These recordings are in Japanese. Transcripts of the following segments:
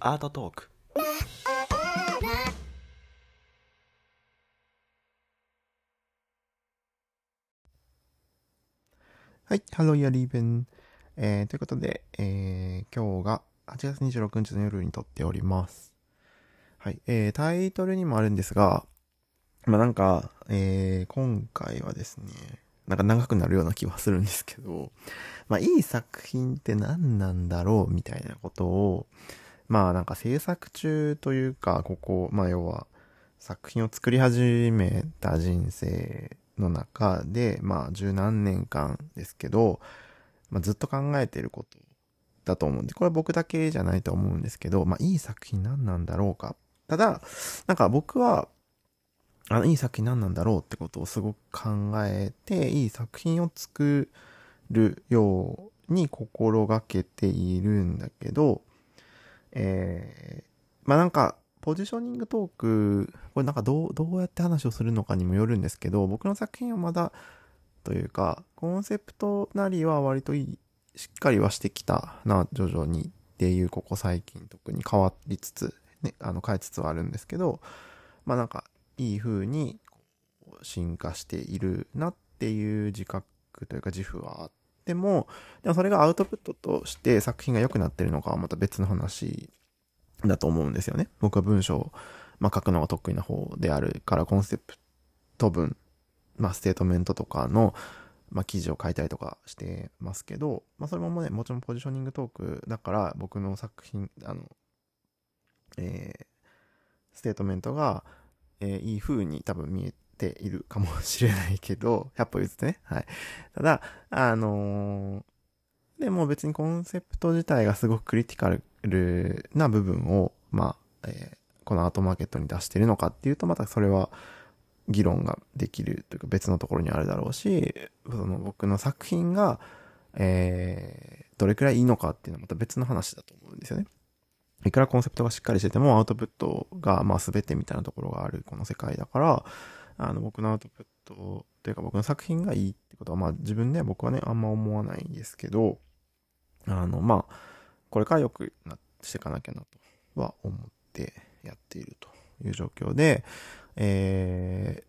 アートトークはい、ハローヤリーベン。えー、ということで、えー、今日が8月26日の夜に撮っております。はい、えー、タイトルにもあるんですが、まあ、なんか、えー、今回はですね、なんか長くなるような気はするんですけど、まあ、いい作品って何なんだろうみたいなことを、まあなんか制作中というか、ここ、まあ要は作品を作り始めた人生の中で、まあ十何年間ですけど、まあずっと考えてることだと思うんで、これ僕だけじゃないと思うんですけど、まあいい作品何なんだろうか。ただ、なんか僕は、あの、いい作品何なんだろうってことをすごく考えて、いい作品を作るるように心がけているんだけど、えー、まあなんか、ポジショニングトーク、これなんかどう、どうやって話をするのかにもよるんですけど、僕の作品はまだ、というか、コンセプトなりは割といい、しっかりはしてきたな、徐々にっていう、ここ最近特に変わりつつ、ね、あの、変えつつはあるんですけど、まあなんか、いい風に進化しているなっていう自覚というか自負はあっでも、でもそれがアウトプットとして作品が良くなってるのかはまた別の話だと思うんですよね。僕は文章を、まあ、書くのが得意な方であるから、コンセプト文、まあ、ステートメントとかの、まあ、記事を書いたりとかしてますけど、まあ、それもね、もちろんポジショニングトークだから、僕の作品、あの、えー、ステートメントが、えー、いい風に多分見えているかもしれないけど、100歩譲ってね。はい。ただ、あのー、でも別にコンセプト自体がすごくクリティカルな部分を、まあ、えー、このアートマーケットに出してるのかっていうと、またそれは議論ができるというか別のところにあるだろうし、その僕の作品が、えー、どれくらいいいのかっていうのはまた別の話だと思うんですよね。いくらコンセプトがしっかりしててもアウトプットがまあ全てみたいなところがあるこの世界だから、あの、僕のアウトプットというか僕の作品がいいってことは、まあ自分では僕はね、あんま思わないんですけど、あの、まあ、これから良くなしていかなきゃなとは思ってやっているという状況で、え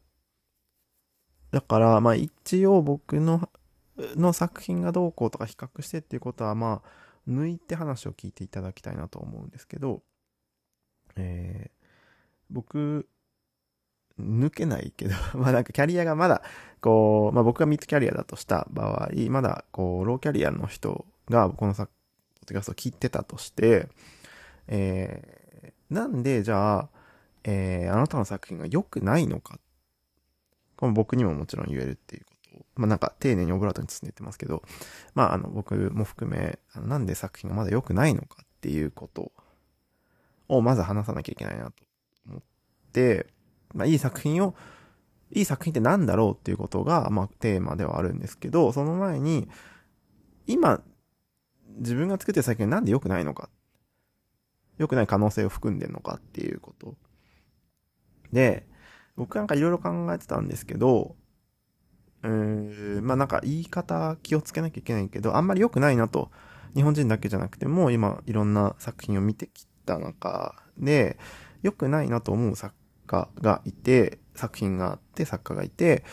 ー、だから、まあ一応僕の、の作品がどうこうとか比較してっていうことは、まあ、抜いて話を聞いていただきたいなと思うんですけど、えー、僕抜けないけど まあなんかキャリアがまだ、こう、まあ僕がミッドキャリアだとした場合、まだこう、ローキャリアの人がこのさ、ポッドキャストを聞いてたとして、えー、なんでじゃあ、えー、あなたの作品が良くないのか。この僕にももちろん言えるっていうことを、まあなんか丁寧にオブラートに包んで言ってますけど、まああの僕も含め、あのなんで作品がまだ良くないのかっていうことをまず話さなきゃいけないなと思って、まあ、いい作品を、いい作品って何だろうっていうことが、まあ、テーマではあるんですけど、その前に、今、自分が作ってる作品なんで良くないのか。良くない可能性を含んでるのかっていうこと。で、僕なんかいろいろ考えてたんですけど、うーん、まあなんか言い方気をつけなきゃいけないけど、あんまり良くないなと、日本人だけじゃなくても、今いろんな作品を見てきた中で、良くないなと思う作家がいて、作品があって作家がいて、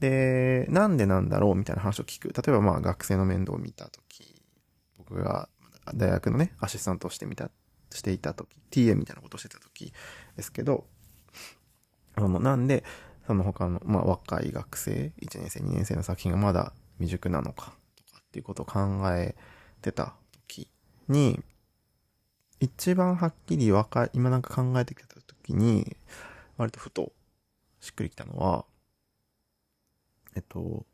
で、なんでなんだろうみたいな話を聞く。例えばまあ学生の面倒を見たとき、僕が大学のね、アシスタントをしてみた、していたとき、TA みたいなことをしてたときですけど、あの、なんで、その他の、まあ若い学生、1年生、2年生の作品がまだ未熟なのか、とかっていうことを考えてたときに、一番はっきりわか、今なんか考えてきたときに、割とふとしっくりきたのは、えっと、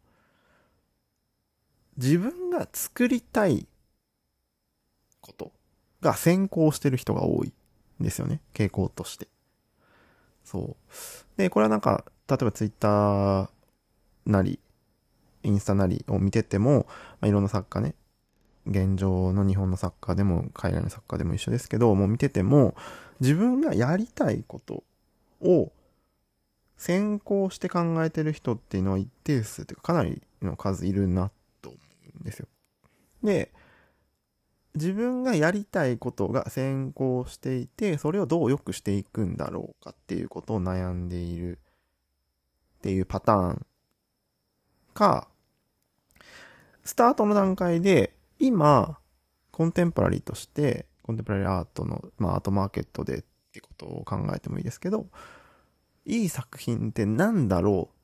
自分が作りたいことが先行してる人が多いんですよね。傾向として。そう。で、これはなんか、例えばツイッターなり、インスタなりを見てても、まあ、いろんな作家ね、現状の日本の作家でも海外の作家でも一緒ですけど、もう見てても、自分がやりたいことを先行して考えてる人っていうのは一定数というかかなりの数いるなと思うんですよ。で、自分がやりたいことが先行していて、それをどう良くしていくんだろうかっていうことを悩んでいるっていうパターンか、スタートの段階で、今、コンテンポラリーとして、コンテンポラリーアートの、まあ、アートマーケットでってことを考えてもいいですけど、いい作品って何だろう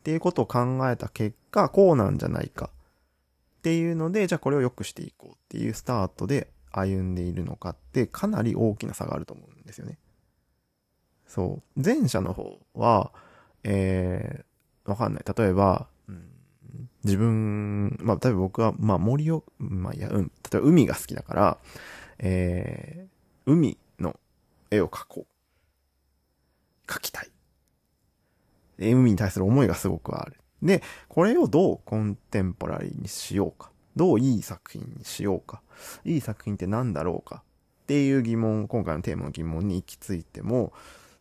っていうことを考えた結果、こうなんじゃないかっていうので、じゃあこれを良くしていこうっていうスタートで歩んでいるのかってかなり大きな差があると思うんですよね。そう。前者の方は、えー、わかんない。例えば、うん自分、まあ、例えば僕は、まあ、森を、まあ、いや、うん、例えば海が好きだから、えー、海絵を描こう。描きたい。海に対する思いがすごくある。で、これをどうコンテンポラリーにしようか。どういい作品にしようか。いい作品って何だろうか。っていう疑問、今回のテーマの疑問に行き着いても、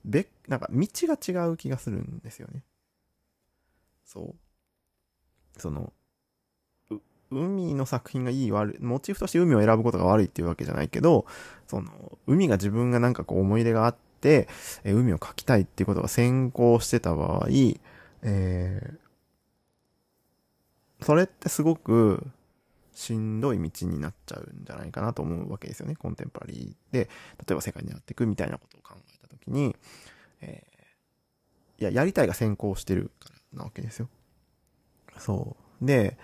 べ、なんか道が違う気がするんですよね。そう。その、海の作品がいい悪い、モチーフとして海を選ぶことが悪いっていうわけじゃないけど、その、海が自分がなんかこう思い出があって、え海を描きたいっていうことが先行してた場合、えー、それってすごくしんどい道になっちゃうんじゃないかなと思うわけですよね。コンテンポラリーで、例えば世界にやっていくみたいなことを考えたときに、えー、いや、やりたいが先行してるからなわけですよ。そう。で、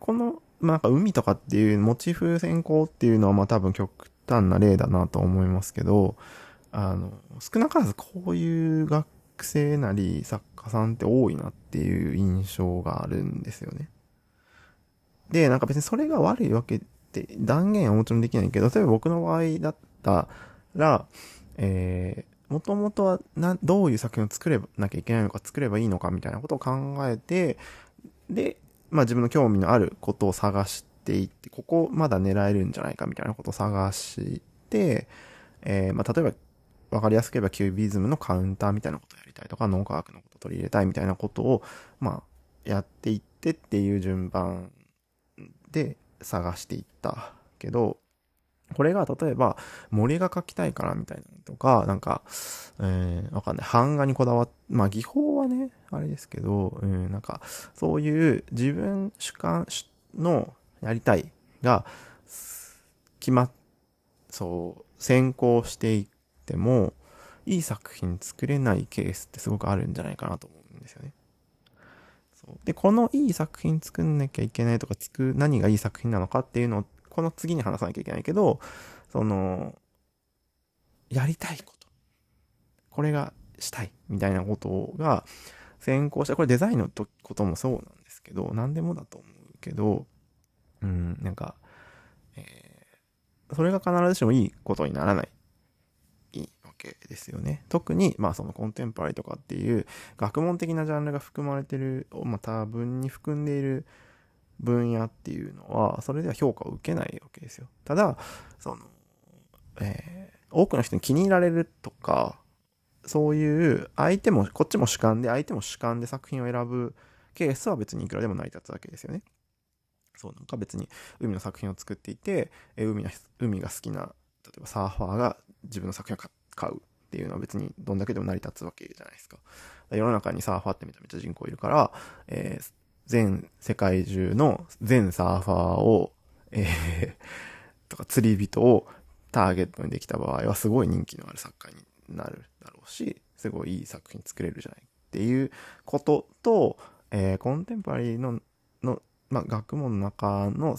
この、まあ、なんか海とかっていうモチーフ先行っていうのはまあ多分極端な例だなと思いますけど、あの、少なからずこういう学生なり作家さんって多いなっていう印象があるんですよね。で、なんか別にそれが悪いわけって断言はもちろんできないけど、例えば僕の場合だったら、えー、もともとはな、どういう作品を作れなきゃいけないのか、作ればいいのかみたいなことを考えて、で、まあ自分の興味のあることを探していって、ここまだ狙えるんじゃないかみたいなことを探して、えー、まあ例えば、わかりやすく言えばキュービズムのカウンターみたいなことをやりたいとか、脳科学のことを取り入れたいみたいなことを、まあ、やっていってっていう順番で探していったけど、これが例えば森が描きたいからみたいなのとか、なんか、えー、わかんない。版画にこだわっ、まあ技法はね、あれですけど、うん、なんか、そういう自分主観のやりたいが、決まっ、そう、先行していっても、いい作品作れないケースってすごくあるんじゃないかなと思うんですよね。で、このいい作品作んなきゃいけないとか、つく、何がいい作品なのかっていうのを、この次に話さなきゃいけないけど、その、やりたいこと。これがしたい。みたいなことが先行した。これデザインのこともそうなんですけど、何でもだと思うけど、うん、なんか、えー、それが必ずしもいいことにならない。いいわけですよね。特に、まあそのコンテンポラリーとかっていう学問的なジャンルが含まれてる、まあ多分に含んでいる分野っていうのは、それでは評価を受けないわけですよ。ただ、その、えー、多くの人に気に入られるとか、そういう相手も、こっちも主観で、相手も主観で作品を選ぶケースは別にいくらでも成り立つわけですよね。そう、なんか別に海の作品を作っていて、え海の、海が好きな、例えばサーファーが自分の作品を買うっていうのは別にどんだけでも成り立つわけじゃないですか。世の中にサーファーってめちゃめちゃ人口いるから、えー、全世界中の全サーファーを、えー、とか釣り人をターゲットにできた場合はすごい人気のある作家になるだろうし、すごいいい作品作れるじゃないっていうことと、えー、コンテンポラリーの、の、まあ、学問の中の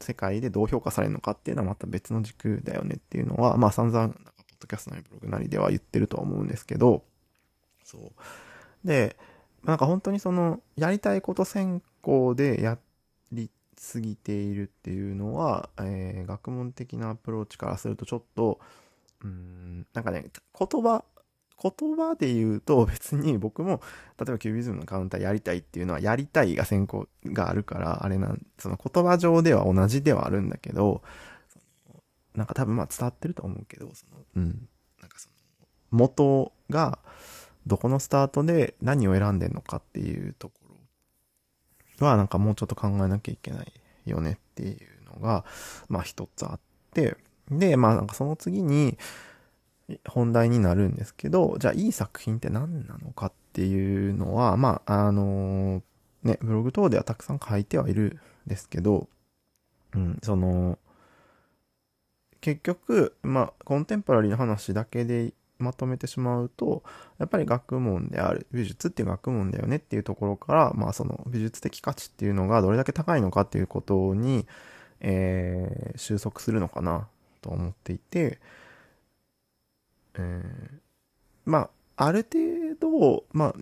世界でどう評価されるのかっていうのはまた別の軸だよねっていうのは、まあ散々、なんか、ポッドキャストなりブログなりでは言ってるとは思うんですけど、そう。で、なんか本当にその、やりたいこと先行でやりすぎているっていうのは、えー、学問的なアプローチからするとちょっと、うん、なんかね、言葉、言葉で言うと 別に僕も、例えばキュービズムのカウンターやりたいっていうのは、やりたいが先行があるから、あれなん、その言葉上では同じではあるんだけど、なんか多分まあ伝わってると思うけど、その、うん、なんかその、元が、どこのスタートで何を選んでんのかっていうところはなんかもうちょっと考えなきゃいけないよねっていうのが、まあ一つあって、で、まあなんかその次に本題になるんですけど、じゃあいい作品って何なのかっていうのは、まああのね、ブログ等ではたくさん書いてはいるんですけど、うん、その、結局、まあコンテンポラリーの話だけでまとめてしまうと、やっぱり学問である、美術っていう学問だよねっていうところから、まあその美術的価値っていうのがどれだけ高いのかっていうことに、えー収束するのかなと思っていて、えーまあ、ある程度、まあ、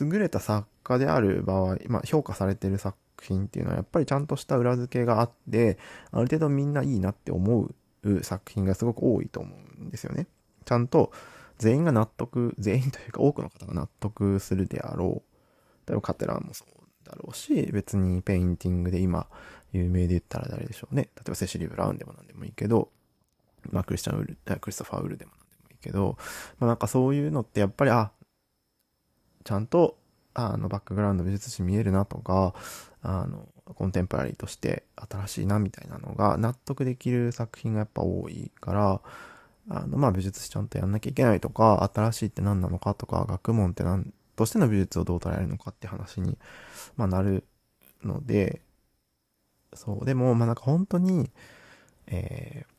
優れた作家である場合、まあ、評価されてる作品っていうのはやっぱりちゃんとした裏付けがあって、ある程度みんないいなって思う作品がすごく多いと思うんですよね。ちゃんと全員が納得、全員というか多くの方が納得するであろう。例えばカテランもそうだろうし、別にペインティングで今有名で言ったら誰でしょうね。例えばセシリー・ブラウンでも何でもいいけど、まあクリスチャン・ウル、クリストファー・ウルでも何でもいいけど、まあなんかそういうのってやっぱり、あ、ちゃんと、あの、バックグラウンド美術史見えるなとか、あの、コンテンポラリーとして新しいなみたいなのが納得できる作品がやっぱ多いから、あの、まあ美術史ちゃんとやんなきゃいけないとか、新しいって何なのかとか、学問って何としての美術をどう捉えるのかって話に、まあなるので、そう、でも、まあなんか本当に、えー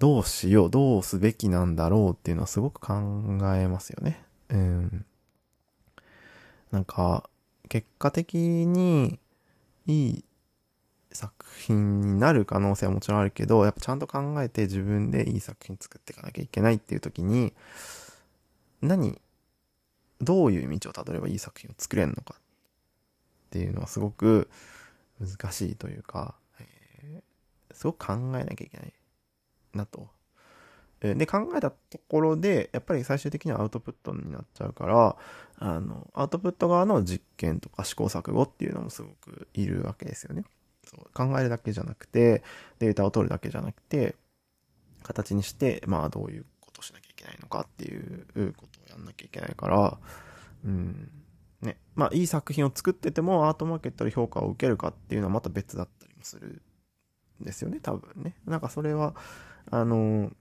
どうしよう、どうすべきなんだろうっていうのはすごく考えますよね。うん。なんか、結果的にいい作品になる可能性はもちろんあるけど、やっぱちゃんと考えて自分でいい作品作っていかなきゃいけないっていう時に、何、どういう道をたどればいい作品を作れるのかっていうのはすごく難しいというか、えーすごく考えなきゃいけないなと。で、考えたところで、やっぱり最終的にはアウトプットになっちゃうから、あの、アウトプット側の実験とか試行錯誤っていうのもすごくいるわけですよね。考えるだけじゃなくて、データを取るだけじゃなくて、形にして、まあどういうことをしなきゃいけないのかっていうことをやんなきゃいけないから、うん。ね。まあいい作品を作っててもアートマーケットで評価を受けるかっていうのはまた別だったりもするんですよね、多分ね。なんかそれは、あの、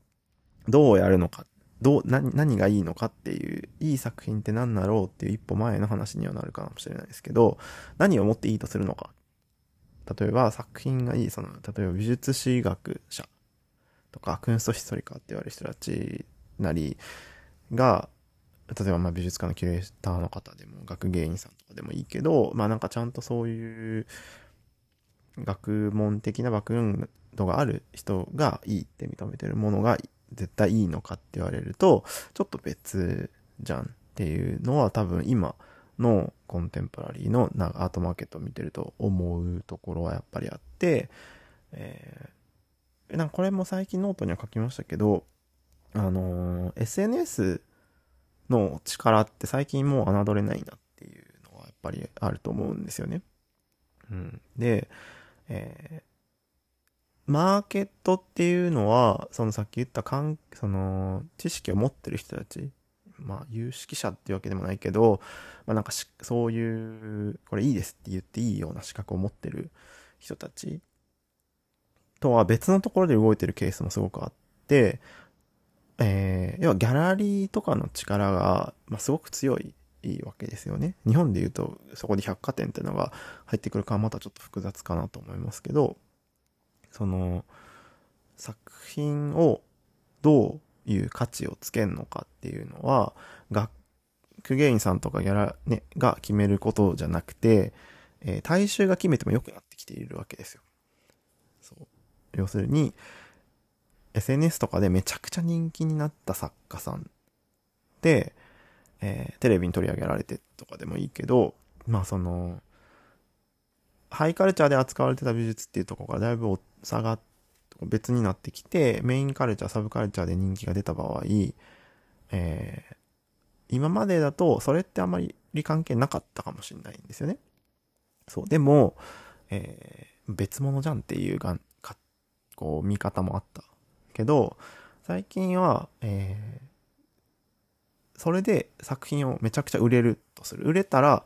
どうやるのか、どう、何、何がいいのかっていう、いい作品って何だろうっていう一歩前の話にはなるかもしれないですけど、何をもっていいとするのか。例えば作品がいい、その、例えば美術史学者とか、クンストヒストリカーって言われる人たちなりが、例えばまあ美術館のキュレーターの方でも、学芸員さんとかでもいいけど、まあなんかちゃんとそういう学問的なバックグラウンドがある人がいいって認めてるものが絶対いいのかって言われると、ちょっと別じゃんっていうのは多分今のコンテンポラリーのなアートマーケットを見てると思うところはやっぱりあって、えーなんかこれも最近ノートには書きましたけど、あのー SNS の力って最近もう侮れないなっていうのはやっぱりあると思うんですよね。うん。で、えーマーケットっていうのは、そのさっき言ったかん、その、知識を持ってる人たち、まあ、有識者っていうわけでもないけど、まあなんかし、そういう、これいいですって言っていいような資格を持ってる人たちとは別のところで動いてるケースもすごくあって、えー、要はギャラリーとかの力が、まあ、すごく強いわけですよね。日本で言うと、そこで百貨店っていうのが入ってくるかはまたちょっと複雑かなと思いますけど、その、作品をどういう価値をつけるのかっていうのは、学芸員さんとかギャラ、ね、が決めることじゃなくて、えー大衆が決めても良くなってきているわけですよ。そう。要するに、SNS とかでめちゃくちゃ人気になった作家さんで、えーテレビに取り上げられてとかでもいいけど、まあその、ハイカルチャーで扱われてた美術っていうところがだいぶ差がっ別になってきて、メインカルチャー、サブカルチャーで人気が出た場合、えー今までだとそれってあまり関係なかったかもしれないんですよね。そう。でも、えー別物じゃんっていうがんか、こう見方もあった。けど、最近は、えーそれで作品をめちゃくちゃ売れるとする。売れたら、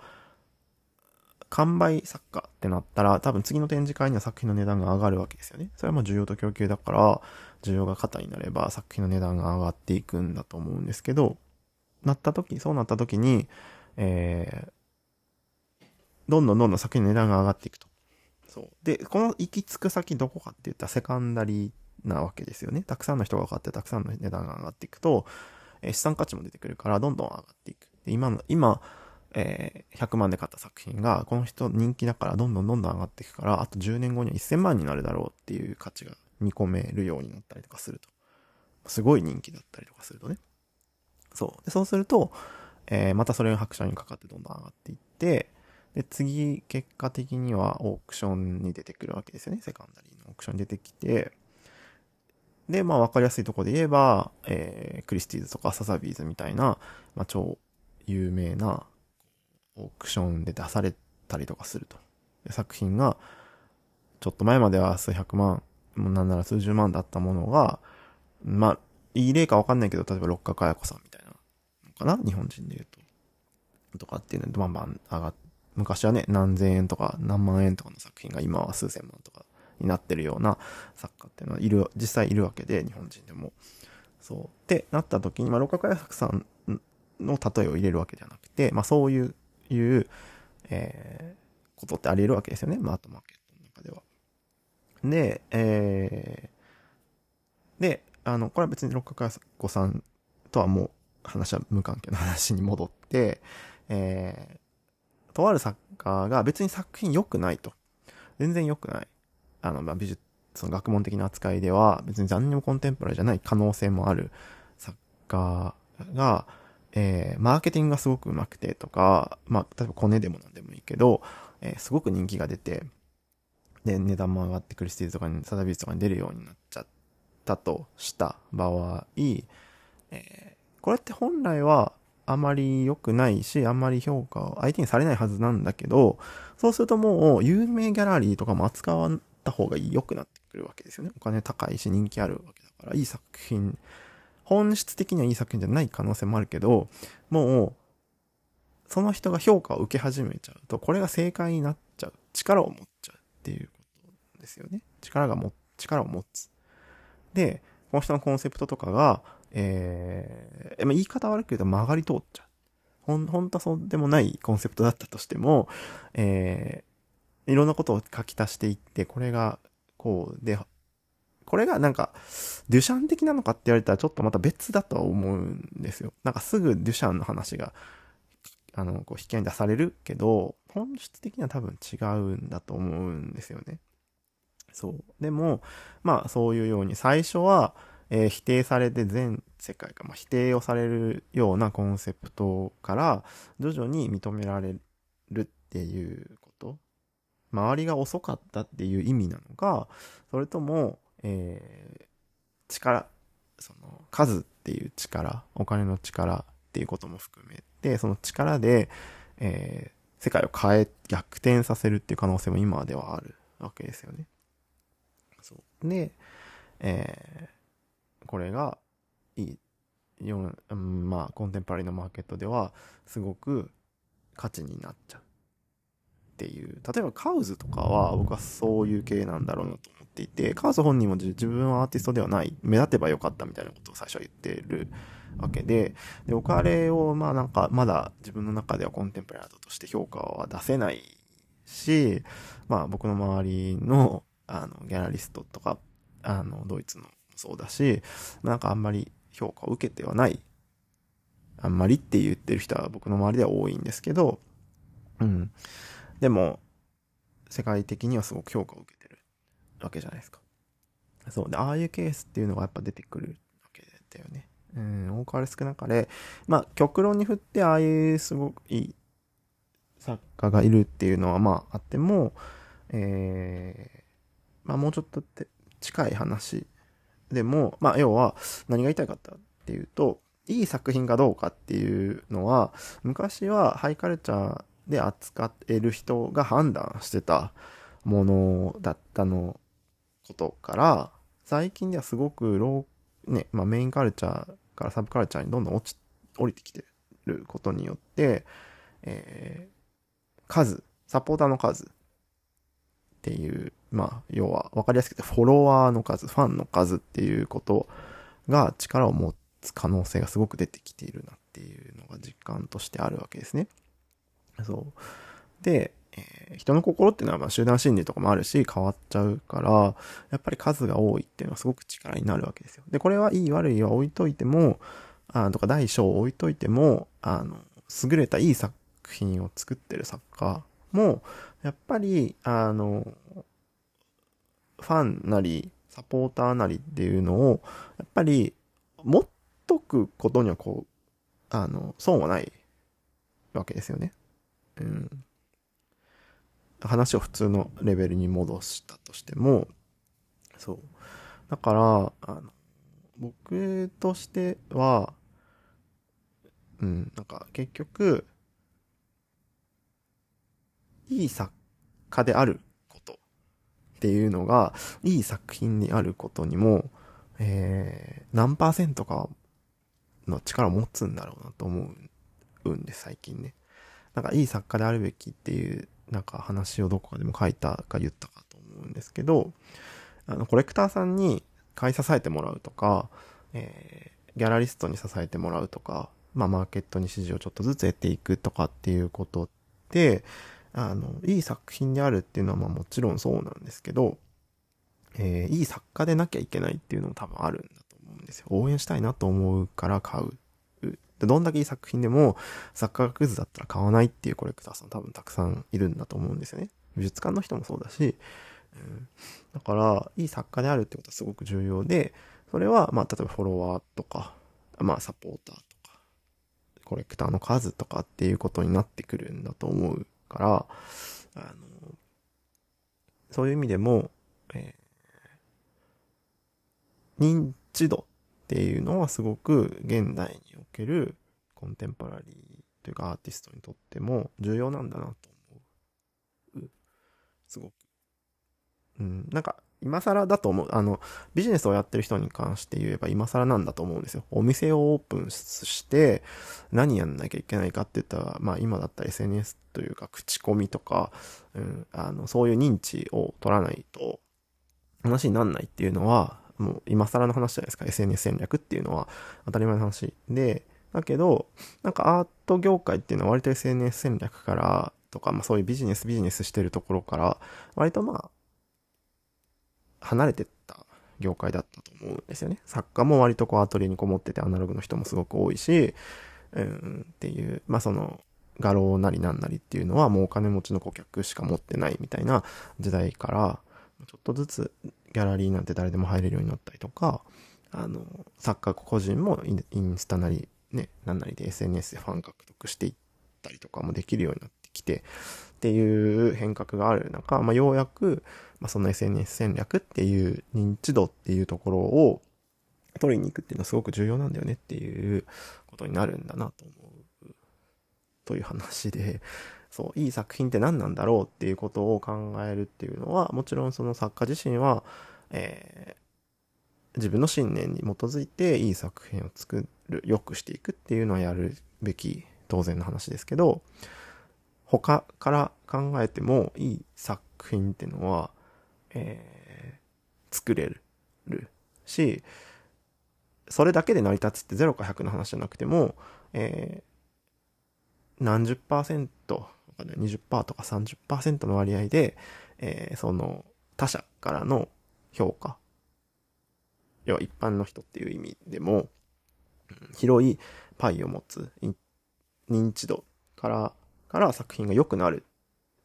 完売作家ってなったら、多分次の展示会には作品の値段が上がるわけですよね。それはまあ需要と供給だから、需要が過多になれば作品の値段が上がっていくんだと思うんですけど、なった時、そうなった時に、えー、どんどんどんどん作品の値段が上がっていくと。そう。で、この行き着く先どこかって言ったらセカンダリーなわけですよね。たくさんの人が買ってたくさんの値段が上がっていくと、えー資産価値も出てくるからどんどん上がっていく。で今の、今、えー100万で買った作品が、この人人気だからどんどんどんどん上がっていくから、あと10年後には1000万になるだろうっていう価値が見込めるようになったりとかすると。すごい人気だったりとかするとね。そう。で、そうすると、えーまたそれが拍車にかかってどんどん上がっていって、で、次、結果的にはオークションに出てくるわけですよね。セカンダリーのオークションに出てきて、で、まあ、わかりやすいとこで言えば、えークリスティーズとかサザビーズみたいな、まあ、超有名なオークションで出されたりとかすると。作品が、ちょっと前までは数百万、もうなんなら数十万だったものが、まあ、いい例かわかんないけど、例えば六角彩子さんみたいなのかな日本人で言うと。とかっていうので、バンバン上がっ昔はね、何千円とか何万円とかの作品が今は数千万とかになってるような作家っていうのはいる、実際いるわけで、日本人でも。そう。ってなった時に、まあ、六角彩作さんの例えを入れるわけじゃなくて、まあ、そういう、いう、えーことってあり得るわけですよね。まあ、アートマーケットの中では。で、えーで、あの、これは別に六角彩子さんとはもう話は無関係の話に戻って、えーとある作家が別に作品良くないと。全然良くない。あの、まあ、美術、その学問的な扱いでは別に何にもコンテンポラリーじゃない可能性もある作家が、えーマーケティングがすごく上手くてとか、まあ、例えばコネでもなんでもいいけど、えーすごく人気が出て、で、値段も上がってクリスティーズとかに、サダビーズとかに出るようになっちゃったとした場合、えーこれって本来はあまり良くないし、あんまり評価を相手にされないはずなんだけど、そうするともう有名ギャラリーとかも扱わった方が良くなってくるわけですよね。お金高いし人気あるわけだから、いい作品、本質的にはいい作品じゃない可能性もあるけど、もう、その人が評価を受け始めちゃうと、これが正解になっちゃう。力を持っちゃうっていうことですよね。力がも、力を持つ。で、この人のコンセプトとかが、えー、まあ言い方悪く言うと曲がり通っちゃう。ほん、本当はそうでもないコンセプトだったとしても、えー、いろんなことを書き足していって、これが、こう、で、これがなんか、デュシャン的なのかって言われたらちょっとまた別だとは思うんですよ。なんかすぐデュシャンの話が、あの、こう引き合いに出されるけど、本質的には多分違うんだと思うんですよね。そう。でも、まあそういうように最初は、えー否定されて全世界が、まあ、否定をされるようなコンセプトから徐々に認められるっていうこと周りが遅かったっていう意味なのかそれとも、えー力その数っていう力お金の力っていうことも含めてその力で、えー世界を変え逆転させるっていう可能性も今ではあるわけですよね。そうで、えーこれがいいよ、んまあ、コンテンポラリーのマーケットでは、すごく価値になっちゃう。っていう。例えば、カウズとかは、僕はそういう系なんだろうなと思っていて、カウズ本人も自分はアーティストではない、目立てばよかったみたいなことを最初は言ってるわけで、で、お金を、まあなんか、まだ自分の中ではコンテンポラリートとして評価は出せないし、まあ僕の周りの、あの、ギャラリストとか、あの、ドイツのそうだし、なんかあんまり評価を受けてはない。あんまりって言ってる人は僕の周りでは多いんですけど、うん。でも、世界的にはすごく評価を受けてるわけじゃないですか。そう。で、ああいうケースっていうのがやっぱ出てくるわけだよね。うん、多かれ少なかれ、まあ、極論に振ってああいうすごくいい作家がいるっていうのはまああっても、えー、まあもうちょっとって近い話でも、まあ要は何が言いたいかったっていうと、いい作品かどうかっていうのは、昔はハイカルチャーで扱える人が判断してたものだったのことから、最近ではすごくロー、ね、まあメインカルチャーからサブカルチャーにどんどん落ち、降りてきてることによって、えー数、サポーターの数っていう、まあ、要は分かりやすくてフォロワーの数、ファンの数っていうことが力を持つ可能性がすごく出てきているなっていうのが実感としてあるわけですね。そう。で、えー人の心っていうのはまあ集団心理とかもあるし変わっちゃうから、やっぱり数が多いっていうのはすごく力になるわけですよ。で、これはいい悪いは置いといても、あとか大小を置いといても、あの、優れたいい作品を作ってる作家も、やっぱり、あの、ファンなり、サポーターなりっていうのを、やっぱり、持っとくことにはこう、あの、損はないわけですよね。話を普通のレベルに戻したとしても、そう。だから、あの、僕としては、うん、なんか結局、いい作家であることっていうのが、いい作品にあることにも、えー、何パーセントかの力を持つんだろうなと思うんです、最近ね。なんかいい作家であるべきっていう、なんか話をどこかでも書いたか言ったかと思うんですけど、あの、コレクターさんに買い支えてもらうとか、えー、ギャラリストに支えてもらうとか、まあ、マーケットに支持をちょっとずつ得ていくとかっていうことって、あの、いい作品であるっていうのはまあもちろんそうなんですけど、えーいい作家でなきゃいけないっていうのも多分あるんだと思うんですよ。応援したいなと思うから買う。でどんだけいい作品でも作家がクズだったら買わないっていうコレクターさん多分たくさんいるんだと思うんですよね。美術館の人もそうだし、うん、だから、いい作家であるってことはすごく重要で、それは、まあ、例えばフォロワーとか、まあ、サポーターとか、コレクターの数とかっていうことになってくるんだと思うから、あの、そういう意味でも、えー認知度っていうのはすごく現代にけるコンテンポラリーというかアーティストにとっても重要なんだなと思う。すごく。うん、なんか、今更だと思う。あの、ビジネスをやってる人に関して言えば今更なんだと思うんですよ。お店をオープンして何やんなきゃいけないかって言ったら、まあ今だったら SNS というか口コミとか、うん、あの、そういう認知を取らないと話になんないっていうのは、もう今更の話じゃないですか。SNS 戦略っていうのは当たり前の話で、だけど、なんかアート業界っていうのは割と SNS 戦略からとか、まあそういうビジネスビジネスしてるところから、割とまあ、離れてった業界だったと思うんですよね。作家も割とこうアトリエにこもっててアナログの人もすごく多いし、うん、っていう、まあその、画廊なりなんなりっていうのはもうお金持ちの顧客しか持ってないみたいな時代から、ちょっとずつギャラリーなんて誰でも入れるようになったりとか、あの、作家個人もインインスタなり、ね、なんなりで SNS でファン獲得していったりとかもできるようになってきて、っていう変革がある中、まあ、ようやく、まあ、その SNS 戦略っていう認知度っていうところを取りに行くっていうのはすごく重要なんだよねっていうことになるんだなと思う。という話で、そう、いい作品って何なんだろうっていうことを考えるっていうのは、もちろんその作家自身は、えー自分の信念に基づいていい作品を作っる、良くしていくっていうのはやるべき当然の話ですけど、他から考えてもいい作品っていうのは、えー作れるし、それだけで成り立つって0か100の話じゃなくても、えー何十パーセント、20%とか30%の割合で、えーその他者からの評価、要は一般の人っていう意味でも、広いパイを持つ、認知度から、から作品が良くなる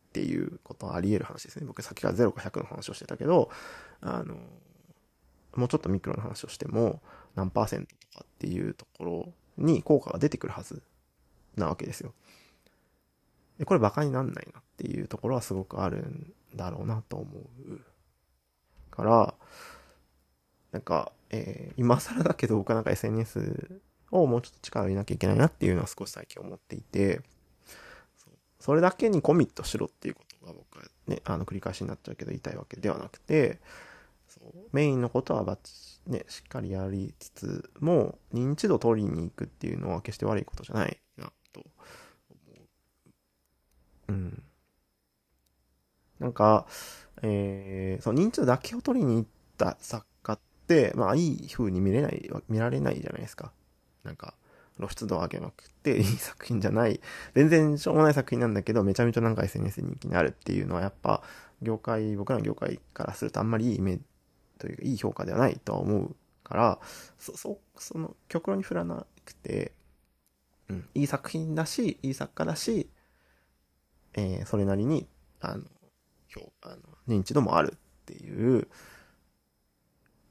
っていうことはあり得る話ですね。僕さっきから0か100の話をしてたけど、あの、もうちょっとミクロの話をしても、何パーセントとかっていうところに効果が出てくるはずなわけですよ。で、これ馬鹿になんないなっていうところはすごくあるんだろうなと思う。から、なんか、えー今更だけど僕はなんか SNS をもうちょっと力を入れなきゃいけないなっていうのは少し最近思っていて、それだけにコミットしろっていうことが僕はね、あの繰り返しになっちゃうけど言いたいわけではなくて、メインのことはバッチ、ね、しっかりやりつつも、認知度取りに行くっていうのは決して悪いことじゃないな、と思う。うん。なんか、えー、その認知度だけを取りに行った作、まあいい風に見れない、見られないじゃないですか。なんか、露出度を上げまくって いい作品じゃない、全然しょうもない作品なんだけど、めちゃめちゃなんか SNS 人気になるっていうのはやっぱ、業界、僕らの業界からするとあんまりいいイメージというか、いい評価ではないとは思うから、そ、そ、その、極論に振らなくて、うん、いい作品だし、いい作家だし、えーそれなりに、あの、評あの認知度もあるっていう、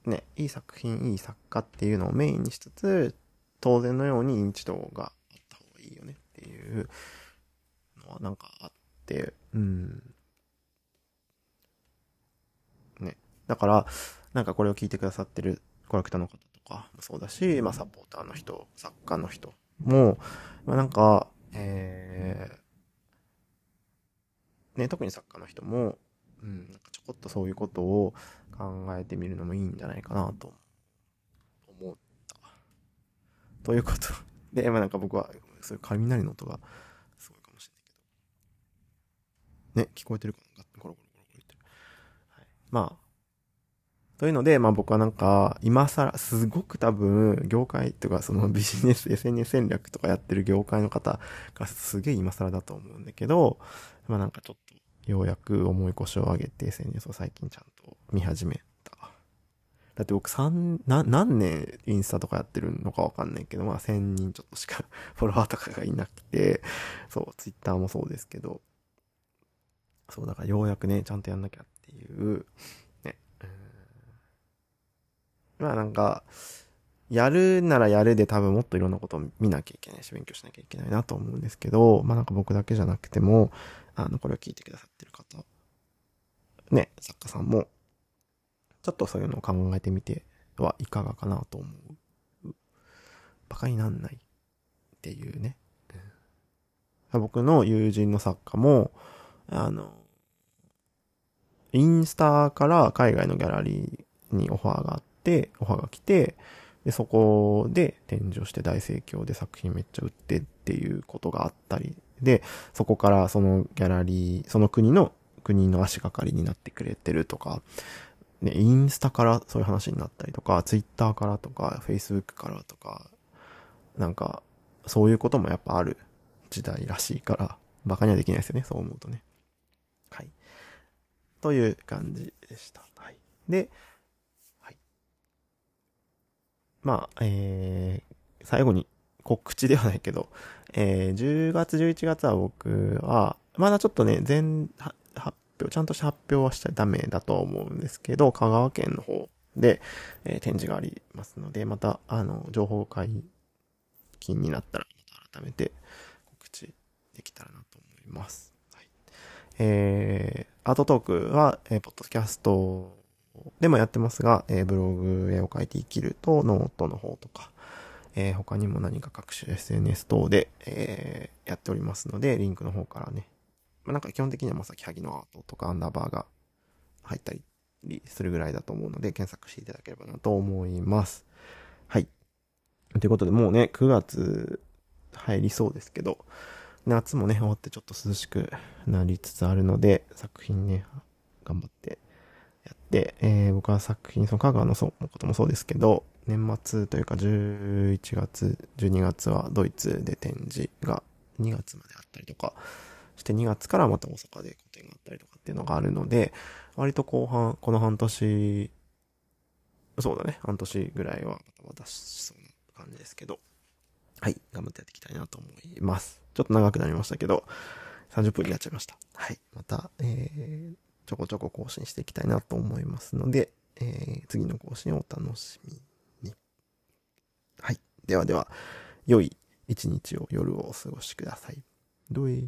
ね、いい作品、いい作家っていうのをメインにしつつ、当然のように認知度があった方がいいよねっていうのはなんかあって、うん。ね。だから、なんかこれを聞いてくださってるコレクターの方とかもそうだし、まあサポーターの人、作家の人も、まあなんか、えー、ね、特に作家の人も、うん、なんかちょこっとそういうことを考えてみるのもいいんじゃないかなと思った。ということで、まあなんか僕は、そういう雷の音がすごいかもしれないけど。ね、聞こえてるかなゴロゴロゴロゴロ言ってる。はい。まあ、というので、まあ僕はなんか、今更、すごく多分、業界とか、そのビジネス、SNS 戦略とかやってる業界の方がすげえ今更だと思うんだけど、まあなんかちょっと、ようやく重い腰を上げて SNS を最近ちゃんと見始めた。だって僕三、な、何年インスタとかやってるのかわかんないけど、まあ1000人ちょっとしか フォロワーとかがいなくて、そう、ツイッターもそうですけど、そう、だからようやくね、ちゃんとやんなきゃっていう、ね、まあなんか、やるならやるで多分もっといろんなことを見なきゃいけないし、勉強しなきゃいけないなと思うんですけど、まあなんか僕だけじゃなくても、あの、これを聞いてくださってる方、ね、作家さんも、ちょっとそういうのを考えてみてはいかがかなと思う。バカになんないっていうね。僕の友人の作家も、あの、インスタから海外のギャラリーにオファーがあって、オファーが来て、で、そこで展示をして大盛況で作品めっちゃ売ってっていうことがあったり、で、そこからそのギャラリー、その国の、国の足がかりになってくれてるとか、ね、インスタからそういう話になったりとか、ツイッターからとか、フェイスブックからとか、なんか、そういうこともやっぱある時代らしいから、バカにはできないですよね、そう思うとね。はい。という感じでした。はい。で、はい。まあ、えー、最後に告知ではないけど、えー、10月、11月は僕は、まだちょっとね、全、発表、ちゃんとした発表はしちゃダメだと思うんですけど、香川県の方で、えー展示がありますので、また、あの、情報解禁になったら、また改めて告知できたらなと思います。はい。えー、アートトークは、えー、ポッドキャストでもやってますが、えーブログ絵を描いて生きると、ノートの方とか、えー他にも何か各種 SNS 等で、えーやっておりますので、リンクの方からね、まあ、なんか基本的にはまさきはぎのアートとかアンダーバーが入ったりするぐらいだと思うので、検索していただければなと思います。はい。ということで、もうね、9月入りそうですけど、夏もね、終わってちょっと涼しくなりつつあるので、作品ね、頑張ってやって、えー僕は作品、その香川のそうのこともそうですけど、年末というか11月、12月はドイツで展示が2月まであったりとかして、2月からまた大阪で個展があったりとかっていうのがあるので、割と後半、この半年、そうだね、半年ぐらいはまた渡しそうな感じですけど、はい、頑張ってやっていきたいなと思います。ちょっと長くなりましたけど、30分になっちゃいました。はい、また、えー、ちょこちょこ更新していきたいなと思いますので、えー、次の更新をお楽しみに。はい、ではでは、良い一日を夜をお過ごしください。どうい